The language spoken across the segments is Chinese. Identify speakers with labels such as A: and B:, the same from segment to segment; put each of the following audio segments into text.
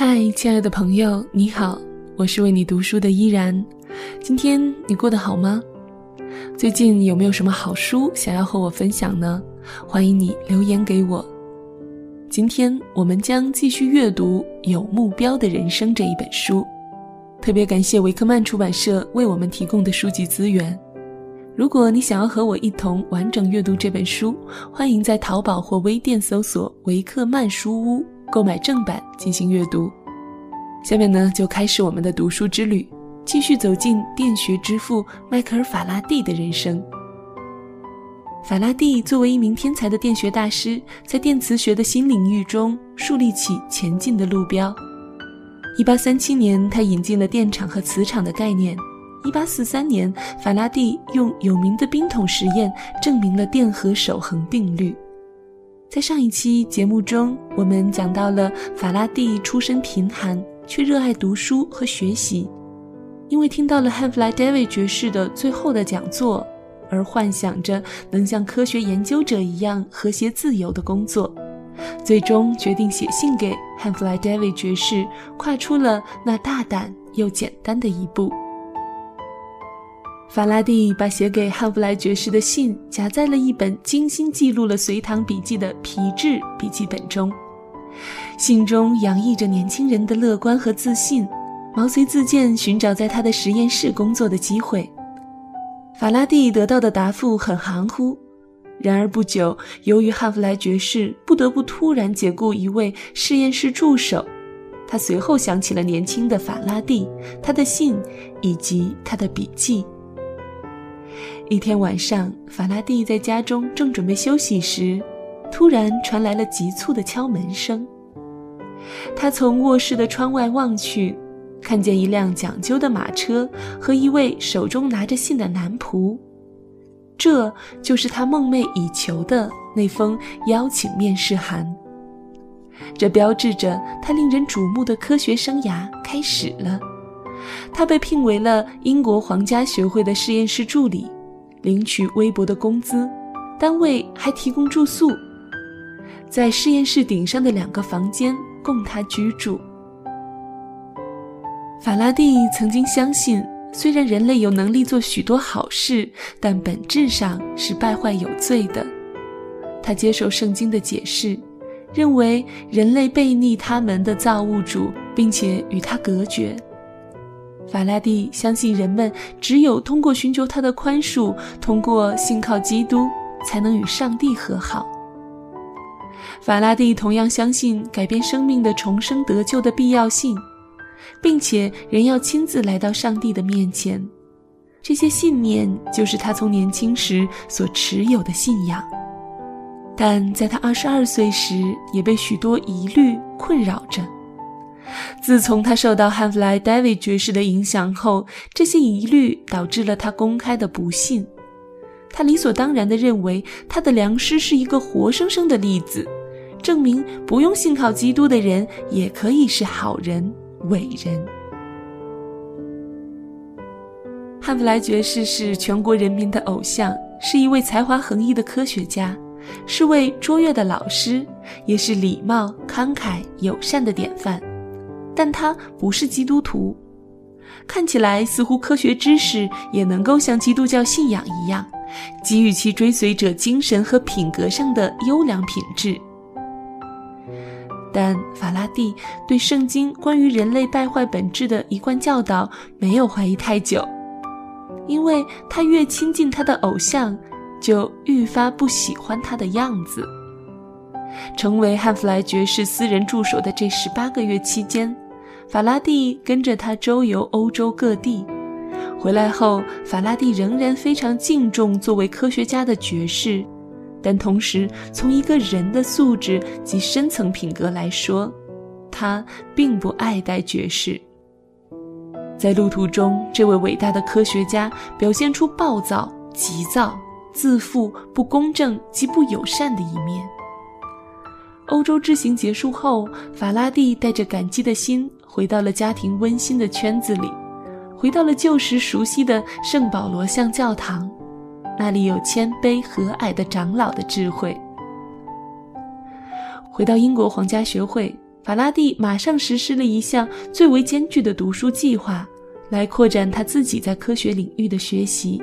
A: 嗨，亲爱的朋友，你好，我是为你读书的依然。今天你过得好吗？最近有没有什么好书想要和我分享呢？欢迎你留言给我。今天我们将继续阅读《有目标的人生》这一本书。特别感谢维克曼出版社为我们提供的书籍资源。如果你想要和我一同完整阅读这本书，欢迎在淘宝或微店搜索“维克曼书屋”。购买正版进行阅读，下面呢就开始我们的读书之旅，继续走进电学之父迈克尔·法拉第的人生。法拉第作为一名天才的电学大师，在电磁学的新领域中树立起前进的路标。1837年，他引进了电场和磁场的概念。1843年，法拉第用有名的冰桶实验证明了电荷守恒定律。在上一期节目中，我们讲到了法拉第出身贫寒，却热爱读书和学习，因为听到了汉弗莱·戴维爵士的最后的讲座，而幻想着能像科学研究者一样和谐自由的工作，最终决定写信给汉弗莱·戴维爵士，跨出了那大胆又简单的一步。法拉第把写给汉弗莱爵士的信夹在了一本精心记录了隋唐笔记的皮质笔记本中，信中洋溢着年轻人的乐观和自信，毛遂自荐寻找在他的实验室工作的机会。法拉第得到的答复很含糊，然而不久，由于汉弗莱爵士不得不突然解雇一位实验室助手，他随后想起了年轻的法拉第、他的信以及他的笔记。一天晚上，法拉第在家中正准备休息时，突然传来了急促的敲门声。他从卧室的窗外望去，看见一辆讲究的马车和一位手中拿着信的男仆。这就是他梦寐以求的那封邀请面试函。这标志着他令人瞩目的科学生涯开始了。他被聘为了英国皇家学会的实验室助理。领取微薄的工资，单位还提供住宿，在实验室顶上的两个房间供他居住。法拉第曾经相信，虽然人类有能力做许多好事，但本质上是败坏有罪的。他接受圣经的解释，认为人类背逆他们的造物主，并且与他隔绝。法拉第相信，人们只有通过寻求他的宽恕，通过信靠基督，才能与上帝和好。法拉第同样相信改变生命的重生得救的必要性，并且人要亲自来到上帝的面前。这些信念就是他从年轻时所持有的信仰。但在他二十二岁时，也被许多疑虑困扰着。自从他受到汉弗莱·戴维爵士的影响后，这些疑虑导致了他公开的不信。他理所当然地认为，他的良师是一个活生生的例子，证明不用信靠基督的人也可以是好人、伟人。汉弗莱爵士是全国人民的偶像，是一位才华横溢的科学家，是位卓越的老师，也是礼貌、慷慨、友善的典范。但他不是基督徒，看起来似乎科学知识也能够像基督教信仰一样，给予其追随者精神和品格上的优良品质。但法拉第对圣经关于人类败坏本质的一贯教导没有怀疑太久，因为他越亲近他的偶像，就愈发不喜欢他的样子。成为汉弗莱爵士私人助手的这十八个月期间。法拉第跟着他周游欧洲各地，回来后，法拉第仍然非常敬重作为科学家的爵士，但同时从一个人的素质及深层品格来说，他并不爱戴爵士。在路途中，这位伟大的科学家表现出暴躁、急躁、自负、不公正及不友善的一面。欧洲之行结束后，法拉第带着感激的心。回到了家庭温馨的圈子里，回到了旧时熟悉的圣保罗像教堂，那里有谦卑和蔼的长老的智慧。回到英国皇家学会，法拉第马上实施了一项最为艰巨的读书计划，来扩展他自己在科学领域的学习。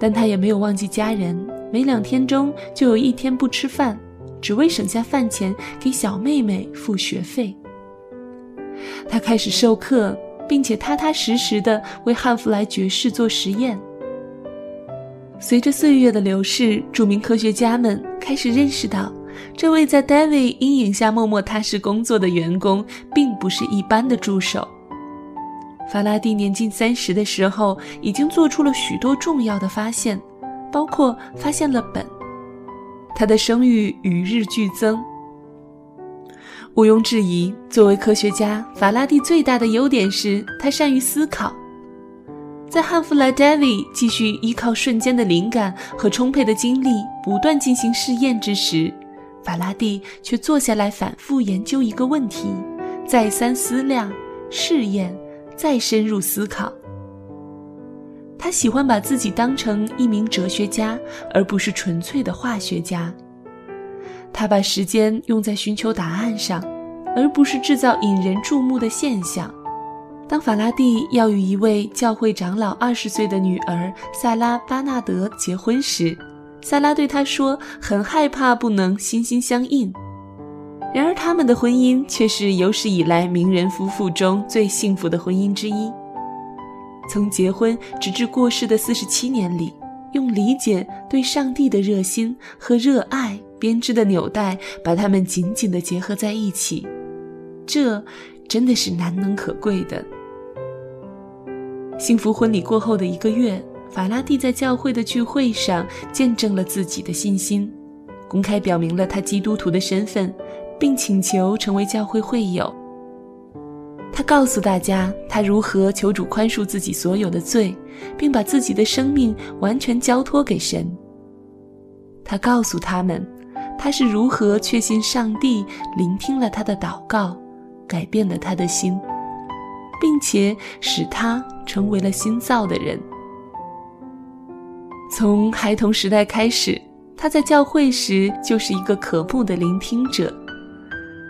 A: 但他也没有忘记家人，每两天中就有一天不吃饭，只为省下饭钱给小妹妹付学费。他开始授课，并且踏踏实实地为汉弗莱爵士做实验。随着岁月的流逝，著名科学家们开始认识到，这位在 David 阴影下默默踏实工作的员工，并不是一般的助手。法拉第年近三十的时候，已经做出了许多重要的发现，包括发现了苯。他的声誉与日俱增。毋庸置疑，作为科学家，法拉第最大的优点是他善于思考。在汉弗莱·戴维继续依靠瞬间的灵感和充沛的精力不断进行试验之时，法拉第却坐下来反复研究一个问题，再三思量、试验、再深入思考。他喜欢把自己当成一名哲学家，而不是纯粹的化学家。他把时间用在寻求答案上，而不是制造引人注目的现象。当法拉第要与一位教会长老二十岁的女儿萨拉·巴纳德结婚时，萨拉对他说：“很害怕不能心心相印。”然而，他们的婚姻却是有史以来名人夫妇中最幸福的婚姻之一。从结婚直至过世的四十七年里，用理解对上帝的热心和热爱。编织的纽带把它们紧紧地结合在一起，这真的是难能可贵的。幸福婚礼过后的一个月，法拉第在教会的聚会上见证了自己的信心，公开表明了他基督徒的身份，并请求成为教会会友。他告诉大家他如何求主宽恕自己所有的罪，并把自己的生命完全交托给神。他告诉他们。他是如何确信上帝聆听了他的祷告，改变了他的心，并且使他成为了新造的人？从孩童时代开始，他在教会时就是一个可怖的聆听者，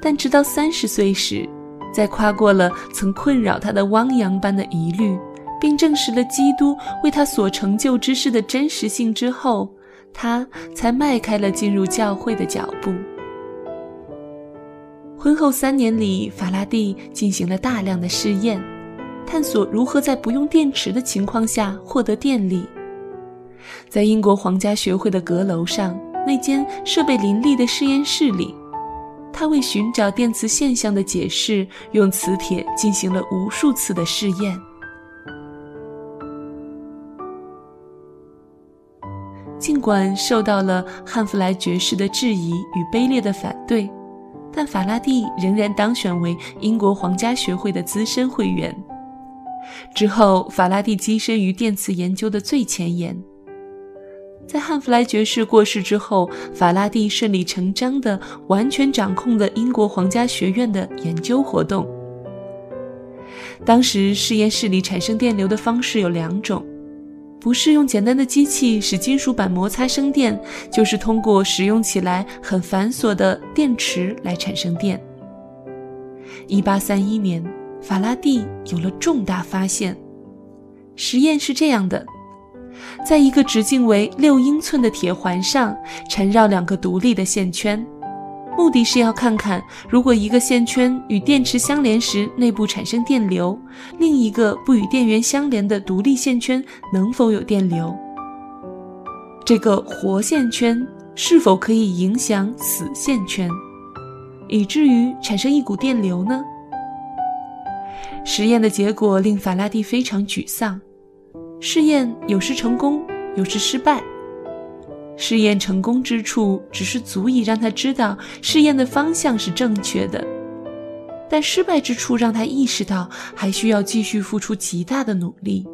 A: 但直到三十岁时，在跨过了曾困扰他的汪洋般的疑虑，并证实了基督为他所成就之事的真实性之后。他才迈开了进入教会的脚步。婚后三年里，法拉第进行了大量的试验，探索如何在不用电池的情况下获得电力。在英国皇家学会的阁楼上那间设备林立的实验室里，他为寻找电磁现象的解释，用磁铁进行了无数次的试验。尽管受到了汉弗莱爵士的质疑与卑劣的反对，但法拉第仍然当选为英国皇家学会的资深会员。之后，法拉第跻身于电磁研究的最前沿。在汉弗莱爵士过世之后，法拉第顺理成章地完全掌控了英国皇家学院的研究活动。当时，实验室里产生电流的方式有两种。不是用简单的机器使金属板摩擦生电，就是通过使用起来很繁琐的电池来产生电。一八三一年，法拉第有了重大发现。实验是这样的：在一个直径为六英寸的铁环上缠绕两个独立的线圈。目的是要看看，如果一个线圈与电池相连时内部产生电流，另一个不与电源相连的独立线圈能否有电流？这个活线圈是否可以影响死线圈，以至于产生一股电流呢？实验的结果令法拉第非常沮丧，试验有时成功，有时失败。试验成功之处只是足以让他知道试验的方向是正确的，但失败之处让他意识到还需要继续付出极大的努力。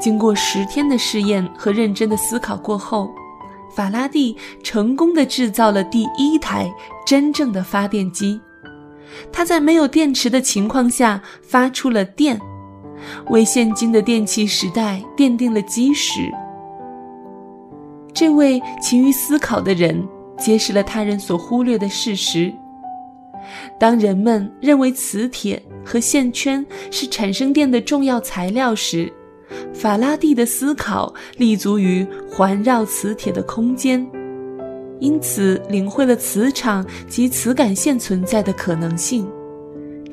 A: 经过十天的试验和认真的思考过后，法拉第成功的制造了第一台真正的发电机。他在没有电池的情况下发出了电，为现今的电气时代奠定了基石。这位勤于思考的人，揭示了他人所忽略的事实：
B: 当人们认为磁铁和线圈是产生电的重要材料时，法拉第的思考立足于环绕磁铁的空间，因此领会了磁场及磁感线存在的可能性。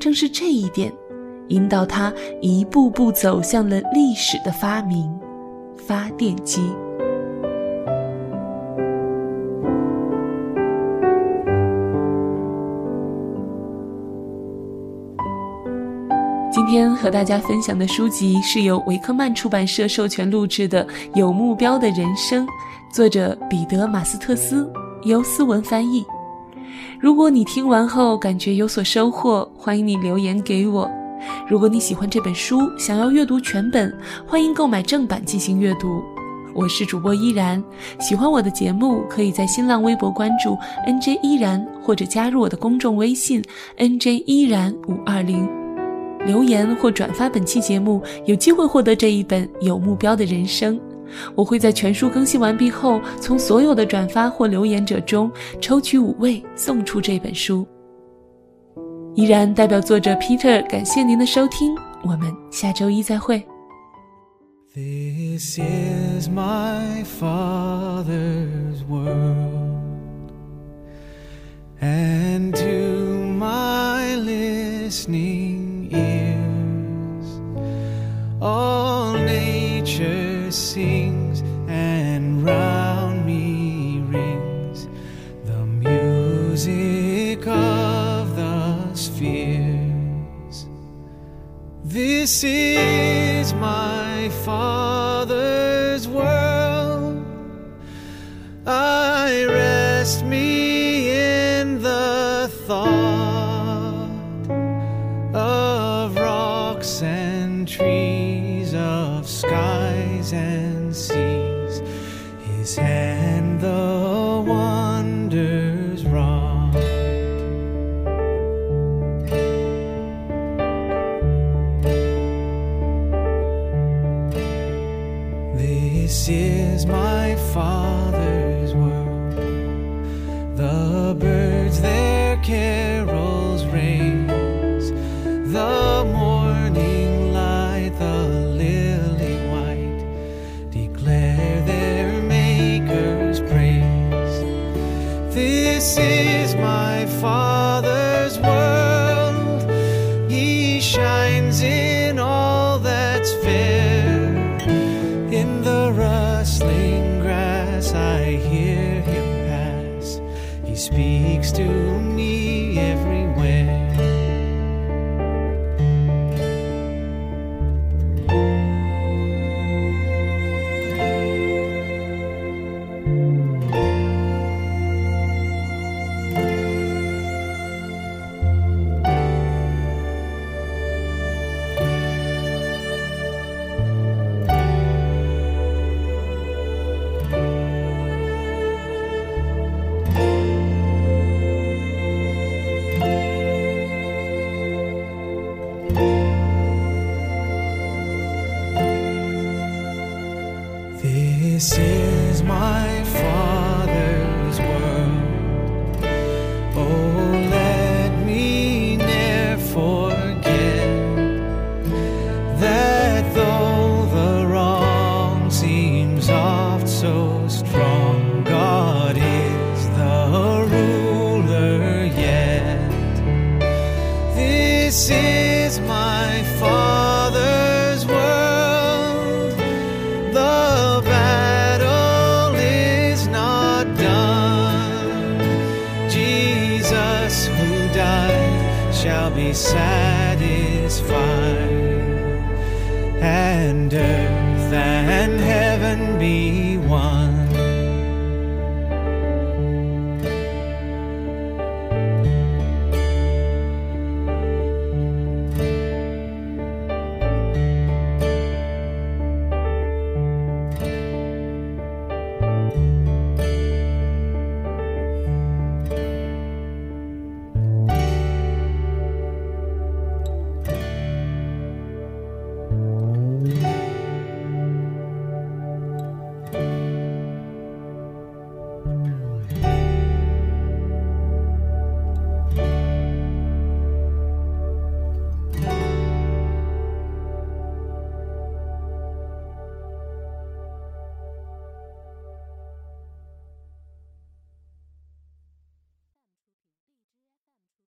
B: 正是这一点，引导他一步步走向了历史的发明——发电机。今天和大家分享的书籍是由维克曼出版社授权录制的《有目标的人生》，作者彼得·马斯特斯，由思文翻译。如果你听完后感觉有所收获，欢迎你留言给我。如果你喜欢这本书，想要阅读全本，欢迎购买正版进行阅读。我是主播依然，喜欢我的节目，可以在新浪微博关注 NJ 依然，或者加入我的公众微信 NJ 依然五二零。留言或转发本期节目，有机会获得这一本有目标的人生。我会在全书更新完毕后，从所有的转发或留言者中抽取五位送出这本书。依然代表作者 Peter 感谢您的收听，我们下周一再会。This is my father's world, and to my listening. This is my Father's world, the birds their carols raise, the morning light, the lily white, declare their Maker's praise. This is speaks to me surrender.